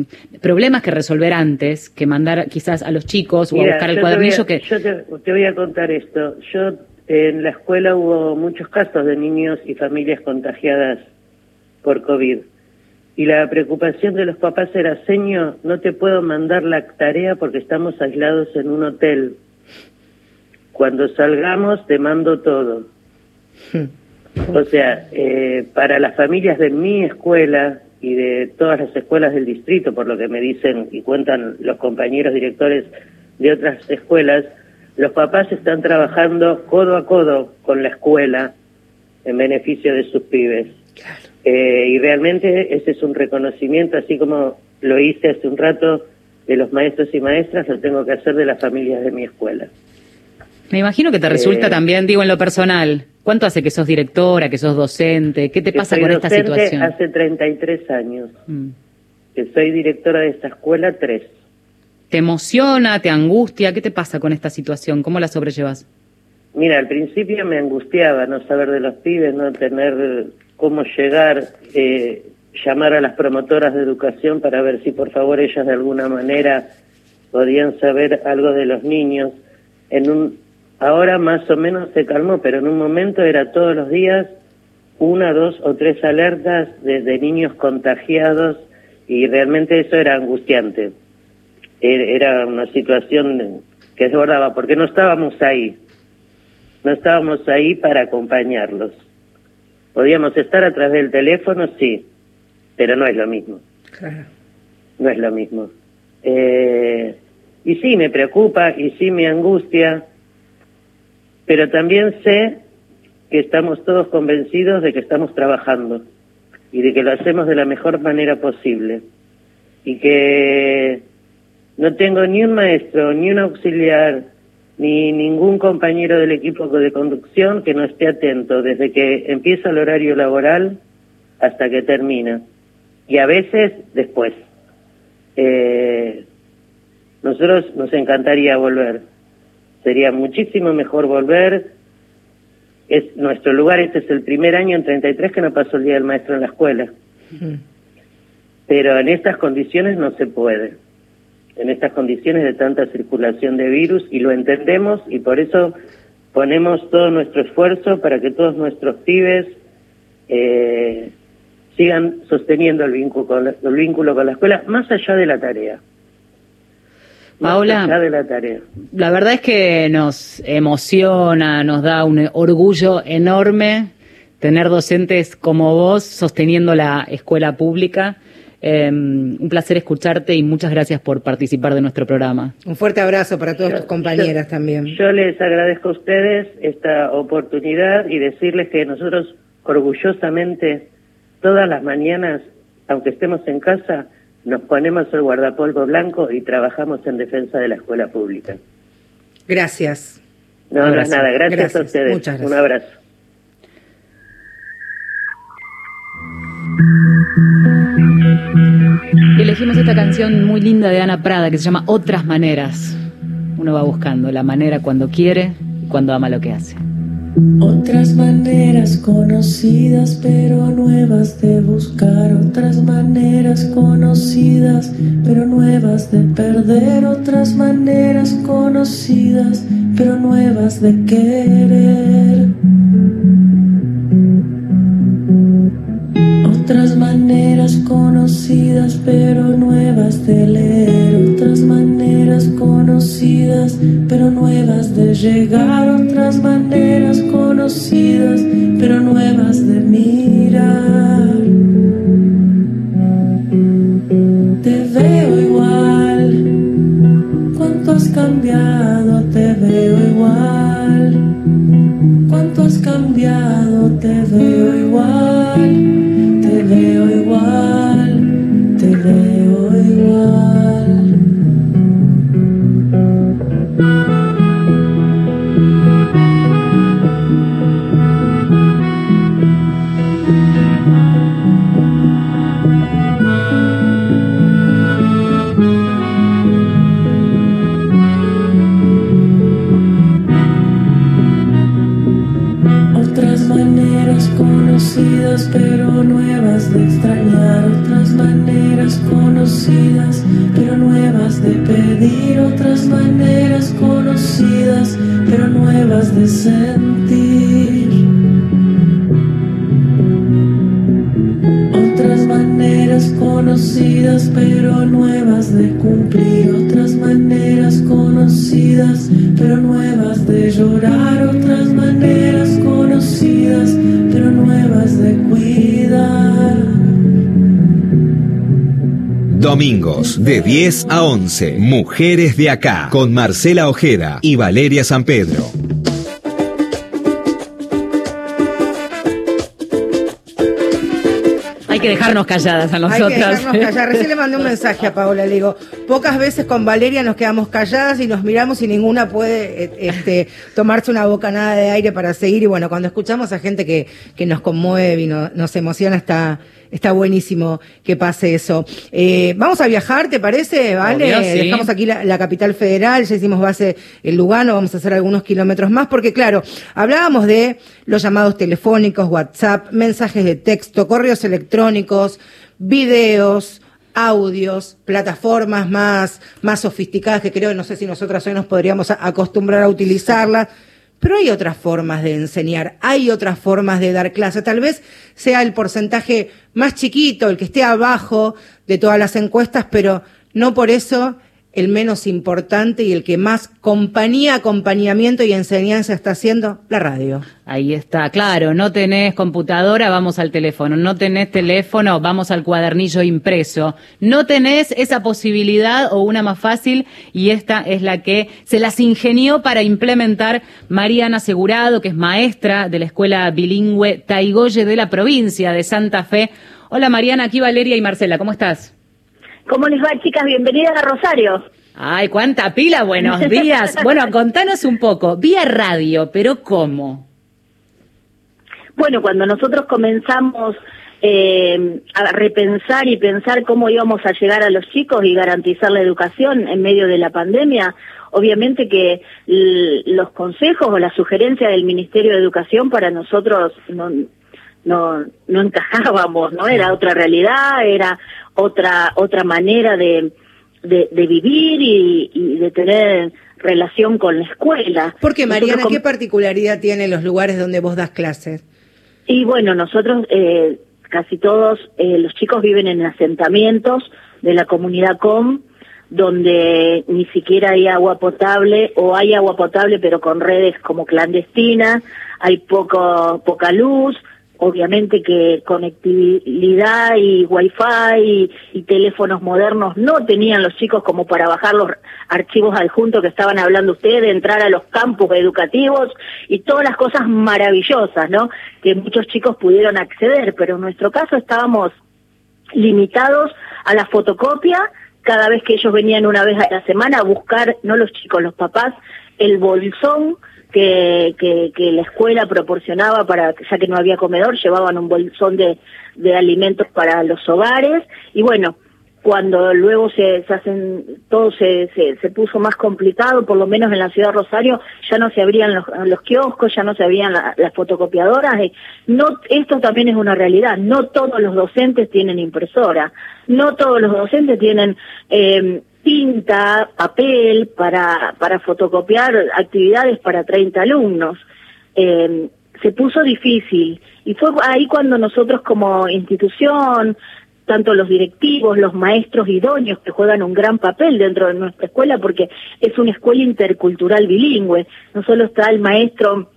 problemas que resolver antes que mandar quizás a los chicos o a buscar el a- cuadernillo que Yo te, te voy a contar esto. Yo en la escuela hubo muchos casos de niños y familias contagiadas por COVID. Y la preocupación de los papás era, señor, no te puedo mandar la tarea porque estamos aislados en un hotel. cuando salgamos te mando todo. O sea, eh, para las familias de mi escuela y de todas las escuelas del distrito, por lo que me dicen y cuentan los compañeros directores de otras escuelas, los papás están trabajando codo a codo con la escuela en beneficio de sus pibes. Eh, y realmente ese es un reconocimiento, así como lo hice hace un rato de los maestros y maestras, lo tengo que hacer de las familias de mi escuela. Me imagino que te resulta Eh, también, digo, en lo personal. ¿Cuánto hace que sos directora, que sos docente? ¿Qué te que pasa soy con esta situación? Hace 33 años. Mm. Que soy directora de esta escuela, tres. ¿Te emociona, te angustia? ¿Qué te pasa con esta situación? ¿Cómo la sobrellevas? Mira, al principio me angustiaba no saber de los pibes, no tener cómo llegar, eh, llamar a las promotoras de educación para ver si por favor ellas de alguna manera podían saber algo de los niños. En un, ahora más o menos se calmó, pero en un momento era todos los días una, dos o tres alertas de, de niños contagiados y realmente eso era angustiante. Era una situación que desbordaba porque no estábamos ahí no estábamos ahí para acompañarlos. Podíamos estar a través del teléfono, sí, pero no es lo mismo, no es lo mismo. Eh, y sí, me preocupa y sí me angustia, pero también sé que estamos todos convencidos de que estamos trabajando y de que lo hacemos de la mejor manera posible y que no tengo ni un maestro, ni un auxiliar, ni ningún compañero del equipo de conducción que no esté atento desde que empieza el horario laboral hasta que termina. Y a veces después. Eh, nosotros nos encantaría volver. Sería muchísimo mejor volver. Es nuestro lugar, este es el primer año en 33 que no pasó el Día del Maestro en la escuela. Pero en estas condiciones no se puede en estas condiciones de tanta circulación de virus y lo entendemos y por eso ponemos todo nuestro esfuerzo para que todos nuestros pibes eh, sigan sosteniendo el vínculo, con la, el vínculo con la escuela más allá de la tarea. Paola, de la tarea. La verdad es que nos emociona, nos da un orgullo enorme tener docentes como vos sosteniendo la escuela pública. Eh, un placer escucharte y muchas gracias por participar de nuestro programa. Un fuerte abrazo para todas tus compañeras yo, también. Yo les agradezco a ustedes esta oportunidad y decirles que nosotros orgullosamente todas las mañanas, aunque estemos en casa, nos ponemos el guardapolvo blanco y trabajamos en defensa de la escuela pública. Gracias. No, no es nada, gracias, gracias, a ustedes. Muchas gracias. Un abrazo. Elegimos esta canción muy linda de Ana Prada que se llama Otras Maneras. Uno va buscando la manera cuando quiere y cuando ama lo que hace. Otras maneras conocidas pero nuevas de buscar, otras maneras conocidas pero nuevas de perder, otras maneras conocidas pero nuevas de querer. Otras maneras conocidas pero nuevas de leer, otras maneras conocidas pero nuevas de llegar, otras maneras conocidas pero nuevas de mirar. Te veo igual, cuánto has cambiado, te veo igual, cuánto has cambiado, te veo igual pero nuevas de extrañar, otras maneras conocidas pero nuevas de pedir, otras maneras conocidas pero nuevas de sentir. Otras maneras conocidas pero nuevas de cumplir, otras maneras conocidas pero nuevas de llorar, Domingos de 10 a 11, Mujeres de Acá, con Marcela Ojeda y Valeria San Pedro. Hay que dejarnos calladas a nosotros. Hay que dejarnos calladas. Recién le mandé un mensaje a Paula, le digo, pocas veces con Valeria nos quedamos calladas y nos miramos y ninguna puede eh, este, tomarse una bocanada de aire para seguir. Y bueno, cuando escuchamos a gente que, que nos conmueve y no- nos emociona, está, está buenísimo que pase eso. Eh, vamos a viajar, ¿te parece? ¿Vale? Obvio, sí. Dejamos aquí la, la capital federal, ya hicimos base en Lugano, vamos a hacer algunos kilómetros más, porque claro, hablábamos de los llamados telefónicos, WhatsApp, mensajes de texto, correos electrónicos, videos, audios, plataformas más, más sofisticadas que creo, no sé si nosotras hoy nos podríamos acostumbrar a utilizarlas. Pero hay otras formas de enseñar, hay otras formas de dar clase. Tal vez sea el porcentaje más chiquito, el que esté abajo de todas las encuestas, pero no por eso el menos importante y el que más compañía, acompañamiento y enseñanza está haciendo, la radio. Ahí está, claro, no tenés computadora, vamos al teléfono, no tenés teléfono, vamos al cuadernillo impreso, no tenés esa posibilidad o una más fácil y esta es la que se las ingenió para implementar Mariana Asegurado, que es maestra de la escuela bilingüe Taigoye de la provincia de Santa Fe. Hola Mariana, aquí Valeria y Marcela, ¿cómo estás? ¿Cómo les va, chicas? Bienvenidas a Rosario. Ay, cuánta pila, buenos días. Bueno, contanos un poco, vía radio, pero ¿cómo? Bueno, cuando nosotros comenzamos eh, a repensar y pensar cómo íbamos a llegar a los chicos y garantizar la educación en medio de la pandemia, obviamente que los consejos o la sugerencia del Ministerio de Educación para nosotros no, no, no encajábamos, ¿no? Era otra realidad, era otra, otra manera de, de, de vivir y, y de tener relación con la escuela. Porque Mariana, Nosotros ¿qué particularidad tienen los lugares donde vos das clases? Y bueno, nosotros eh, casi todos eh, los chicos viven en asentamientos de la comunidad COM, donde ni siquiera hay agua potable o hay agua potable pero con redes como clandestinas, hay poco poca luz, obviamente que conectividad y wifi y, y teléfonos modernos no tenían los chicos como para bajar los archivos adjuntos que estaban hablando ustedes, entrar a los campus educativos y todas las cosas maravillosas, ¿no? Que muchos chicos pudieron acceder, pero en nuestro caso estábamos limitados a la fotocopia cada vez que ellos venían una vez a la semana a buscar, no los chicos, los papás, el bolsón que, que, que la escuela proporcionaba para, ya que no había comedor, llevaban un bolsón de, de alimentos para los hogares. Y bueno, cuando luego se, se hacen, todo se, se, se puso más complicado, por lo menos en la ciudad de Rosario, ya no se abrían los, los kioscos, ya no se abrían la- las fotocopiadoras. y no, esto también es una realidad, no todos los docentes tienen impresora, no todos los docentes tienen eh, tinta, papel para, para fotocopiar actividades para 30 alumnos. Eh, se puso difícil y fue ahí cuando nosotros como institución, tanto los directivos, los maestros idóneos que juegan un gran papel dentro de nuestra escuela porque es una escuela intercultural bilingüe, no solo está el maestro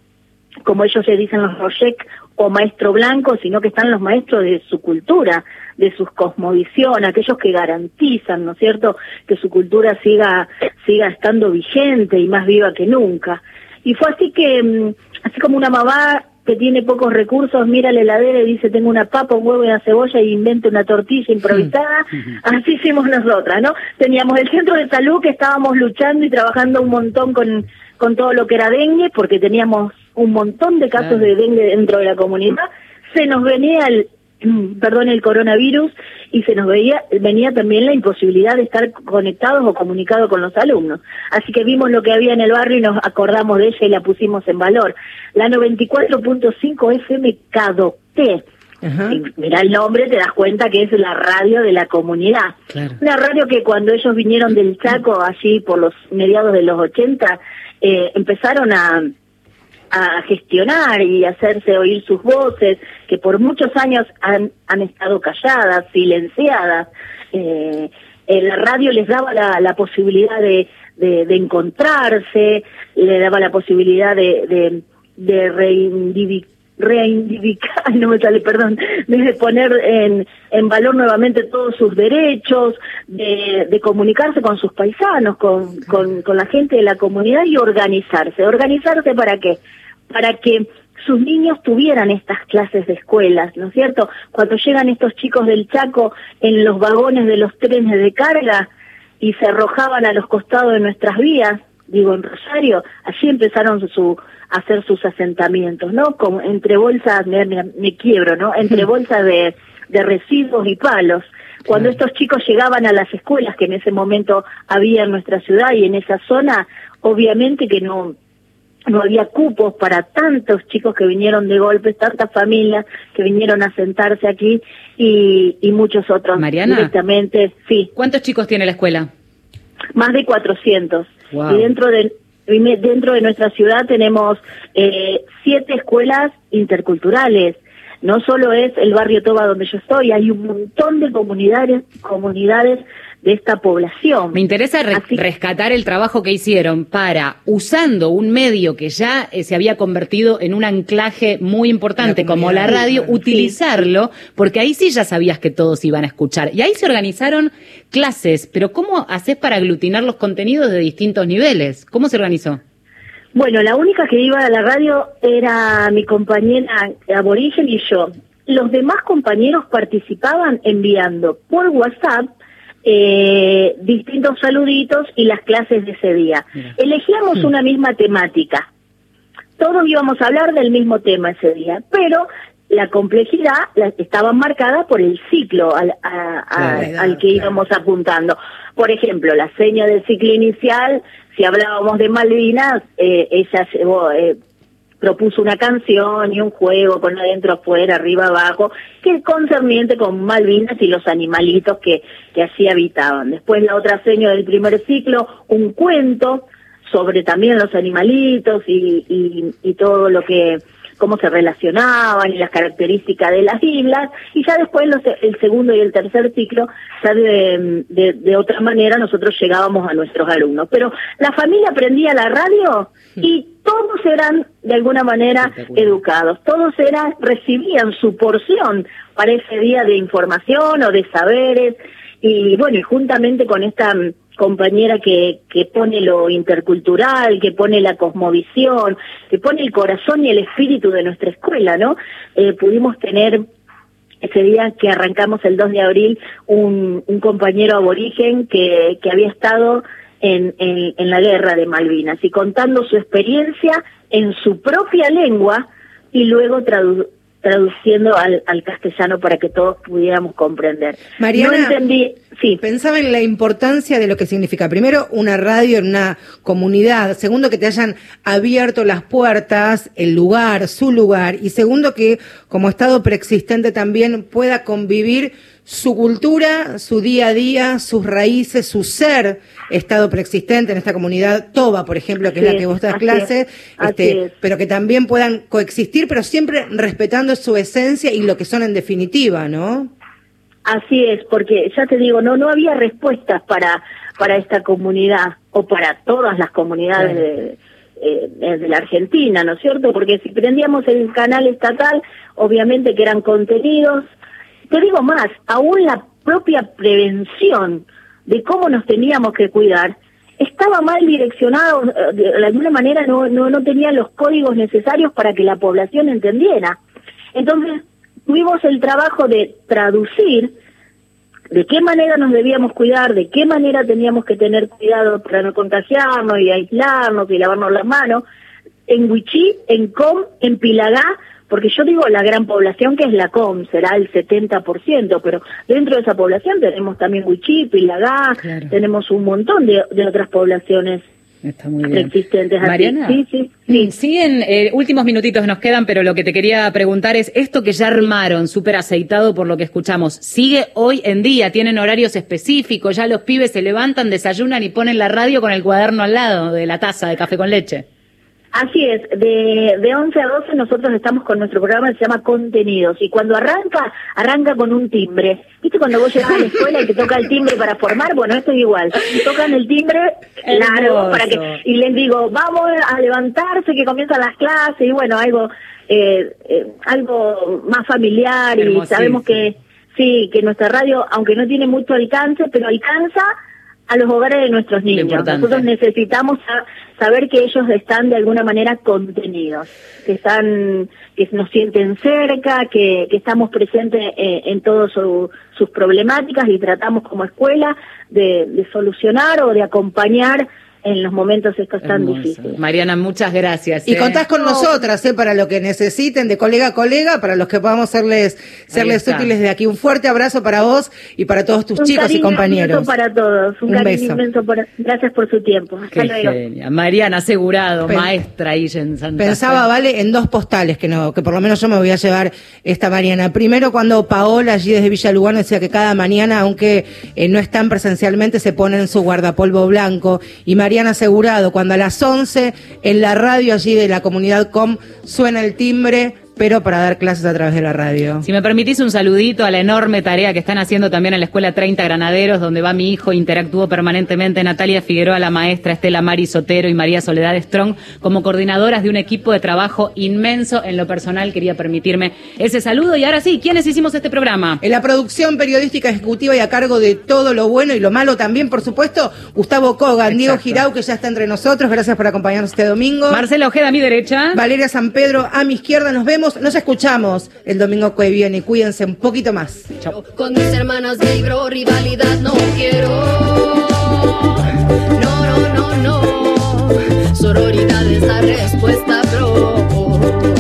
como ellos le dicen los Rojek, o maestro blanco, sino que están los maestros de su cultura, de su cosmovisión, aquellos que garantizan, ¿no es cierto?, que su cultura siga, siga estando vigente y más viva que nunca. Y fue así que, mm, así como una mamá que tiene pocos recursos, mira la heladera y dice, tengo una papa, un huevo y una cebolla y inventa una tortilla improvisada, así hicimos nosotras, ¿no? Teníamos el centro de salud que estábamos luchando y trabajando un montón con, con todo lo que era dengue, porque teníamos un montón de casos de dengue dentro de la comunidad, se nos venía el, perdón, el coronavirus y se nos veía, venía también la imposibilidad de estar conectados o comunicados con los alumnos. Así que vimos lo que había en el barrio y nos acordamos de ella y la pusimos en valor. La 94.5 FM Cadocté. Y Mira el nombre, te das cuenta que es la radio de la comunidad. Claro. Una radio que cuando ellos vinieron del Chaco, allí por los mediados de los 80, eh, empezaron a, a gestionar y hacerse oír sus voces, que por muchos años han, han estado calladas, silenciadas. Eh, la radio les daba la, la posibilidad de, de, de encontrarse, le daba la posibilidad de, de, de reivindicar reivindicar, no me sale, perdón, de poner en, en valor nuevamente todos sus derechos, de, de comunicarse con sus paisanos, con, con, con la gente de la comunidad y organizarse. ¿Organizarse para qué? Para que sus niños tuvieran estas clases de escuelas, ¿no es cierto? Cuando llegan estos chicos del Chaco en los vagones de los trenes de carga y se arrojaban a los costados de nuestras vías, digo en Rosario, allí empezaron su, hacer sus asentamientos, ¿no? Como entre bolsas, me, me, me quiebro, ¿no? Entre bolsas de, de residuos y palos. Cuando estos chicos llegaban a las escuelas que en ese momento había en nuestra ciudad y en esa zona, obviamente que no, no había cupos para tantos chicos que vinieron de golpe, tantas familias que vinieron a sentarse aquí y, y muchos otros Mariana. directamente, sí. ¿Cuántos chicos tiene la escuela? Más de 400. Y dentro de dentro de nuestra ciudad tenemos eh, siete escuelas interculturales. No solo es el barrio Toba donde yo estoy, hay un montón de comunidades, comunidades de esta población. Me interesa re rescatar el trabajo que hicieron para, usando un medio que ya eh, se había convertido en un anclaje muy importante La como la radio, sí. utilizarlo, porque ahí sí ya sabías que todos iban a escuchar. Y ahí se organizaron clases, pero ¿cómo haces para aglutinar los contenidos de distintos niveles? ¿Cómo se organizó? Bueno, la única que iba a la radio era mi compañera aborigen y yo. Los demás compañeros participaban enviando por WhatsApp eh, distintos saluditos y las clases de ese día. Elegíamos una misma temática. Todos íbamos a hablar del mismo tema ese día, pero la complejidad la, estaba marcada por el ciclo al, a- al que íbamos apuntando. Por ejemplo, la seña del ciclo inicial, si hablábamos de Malvinas, eh, ella llevó, eh, propuso una canción y un juego con adentro, afuera, arriba, abajo, que es concerniente con Malvinas y los animalitos que, que allí habitaban. Después la otra seña del primer ciclo, un cuento sobre también los animalitos y, y, y todo lo que cómo se relacionaban y las características de las islas y ya después los, el segundo y el tercer ciclo ya de, de, de otra manera nosotros llegábamos a nuestros alumnos. Pero la familia aprendía la radio y todos eran de alguna manera educados. Todos eran recibían su porción para ese día de información o de saberes. Y bueno y juntamente con esta compañera que, que pone lo intercultural, que pone la cosmovisión, que pone el corazón y el espíritu de nuestra escuela, ¿no? Eh, pudimos tener ese día que arrancamos el 2 de abril un, compañero aborigen que, que había estado en, en, en la guerra de Malvinas y contando su experiencia en su propia lengua y luego tradu- traduciendo al, al castellano para que todos pudiéramos comprender. Mariana, no entendí, sí. Pensaba en la importancia de lo que significa, primero, una radio en una comunidad, segundo, que te hayan abierto las puertas, el lugar, su lugar, y segundo, que como Estado preexistente también pueda convivir su cultura, su día a día, sus raíces, su ser, Estado preexistente en esta comunidad, Toba, por ejemplo, que es la que vos das así clase, es, así este, es. pero que también puedan coexistir, pero siempre respetando su esencia y lo que son en definitiva, ¿no? Así es, porque ya te digo, no no había respuestas para para esta comunidad o para todas las comunidades de, eh, de la Argentina, ¿no es cierto? Porque si prendíamos el canal estatal, obviamente que eran contenidos. Te digo más, aún la propia prevención de cómo nos teníamos que cuidar estaba mal direccionado, eh, de alguna manera no, no, no tenía los códigos necesarios para que la población entendiera. Entonces, tuvimos el trabajo de traducir de qué manera nos debíamos cuidar, de qué manera teníamos que tener cuidado para no contagiarnos y aislarnos y lavarnos las manos, en Huichí, en Com, en Pilagá, porque yo digo la gran población que es la Com, será el 70%, pero dentro de esa población tenemos también Huichí, Pilagá, Claro. tenemos un montón de, de otras poblaciones Está muy bien. existentes. Mariana. Sí, sí. Sí. Siguen, eh, últimos minutitos nos quedan, pero lo que te quería preguntar es, esto que ya armaron, súper aceitado por lo que escuchamos, ¿sigue hoy en día? ¿Tienen horarios específicos? ¿Ya los pibes se levantan, desayunan y ponen la radio con el cuaderno al lado de la taza de café con leche? Así es, de, de 11 a 12 nosotros estamos con nuestro programa que se llama Contenidos y cuando arranca, arranca con un timbre. ¿Viste cuando vos llegas a la escuela y te toca el timbre para formar? Bueno, esto es igual. Tocan el timbre largo para que y les digo, vamos a levantarse que comienzan las clases y bueno, algo eh, eh, algo más familiar y sabemos que sí, que nuestra radio, aunque no tiene mucho alcance, pero alcanza a los hogares de nuestros niños. Nosotros necesitamos saber que ellos están de alguna manera contenidos, que están, que nos sienten cerca, que, que estamos presentes eh, en todas sus problemáticas y tratamos como escuela de, de solucionar o de acompañar en los momentos estos tan difíciles. Mariana, muchas gracias. Y ¿eh? contás con nosotras, ¿eh? para lo que necesiten, de colega a colega, para los que podamos serles, serles útiles de aquí. Un fuerte abrazo para vos y para todos tus chicos y compañeros. para todos. Un, cariño inmenso. gracias por su tiempo. Hasta luego. Mariana, asegurado, maestra ahí en Santa Pensaba, vale, en dos postales que no, que por lo menos yo me voy a llevar esta mañana. Primero, cuando Paola, allí desde Villa Lugano, decía que cada mañana, aunque eh, no están presencialmente, se ponen su guardapolvo blanco. Y Mariana asegurado, cuando a las 11 en la radio allí de la comunidad com suena el timbre, pero para dar clases a través de la radio. Si me permitís un saludito a la enorme tarea que están haciendo también en la Escuela 30 Granaderos, donde va mi hijo, interactúo permanentemente Natalia Figueroa, la maestra Estela Mari Sotero y María Soledad Strong, como coordinadoras de un equipo de trabajo inmenso. En lo personal quería permitirme ese saludo. Y ahora sí, ¿quiénes hicimos este programa? En la producción periodística ejecutiva y a cargo de todo lo bueno y lo malo también, por supuesto, Gustavo Kogan, Diego Girau, que ya está entre nosotros. Gracias por acompañarnos este domingo. Marcela Ojeda a mi derecha. Valeria San Pedro a mi izquierda. Nos vemos nos escuchamos el domingo que viene. Cuídense un poquito más. Chao. Con mis hermanas vibro, rivalidad no quiero. No, no, no, no. Sororidad es la respuesta, bro.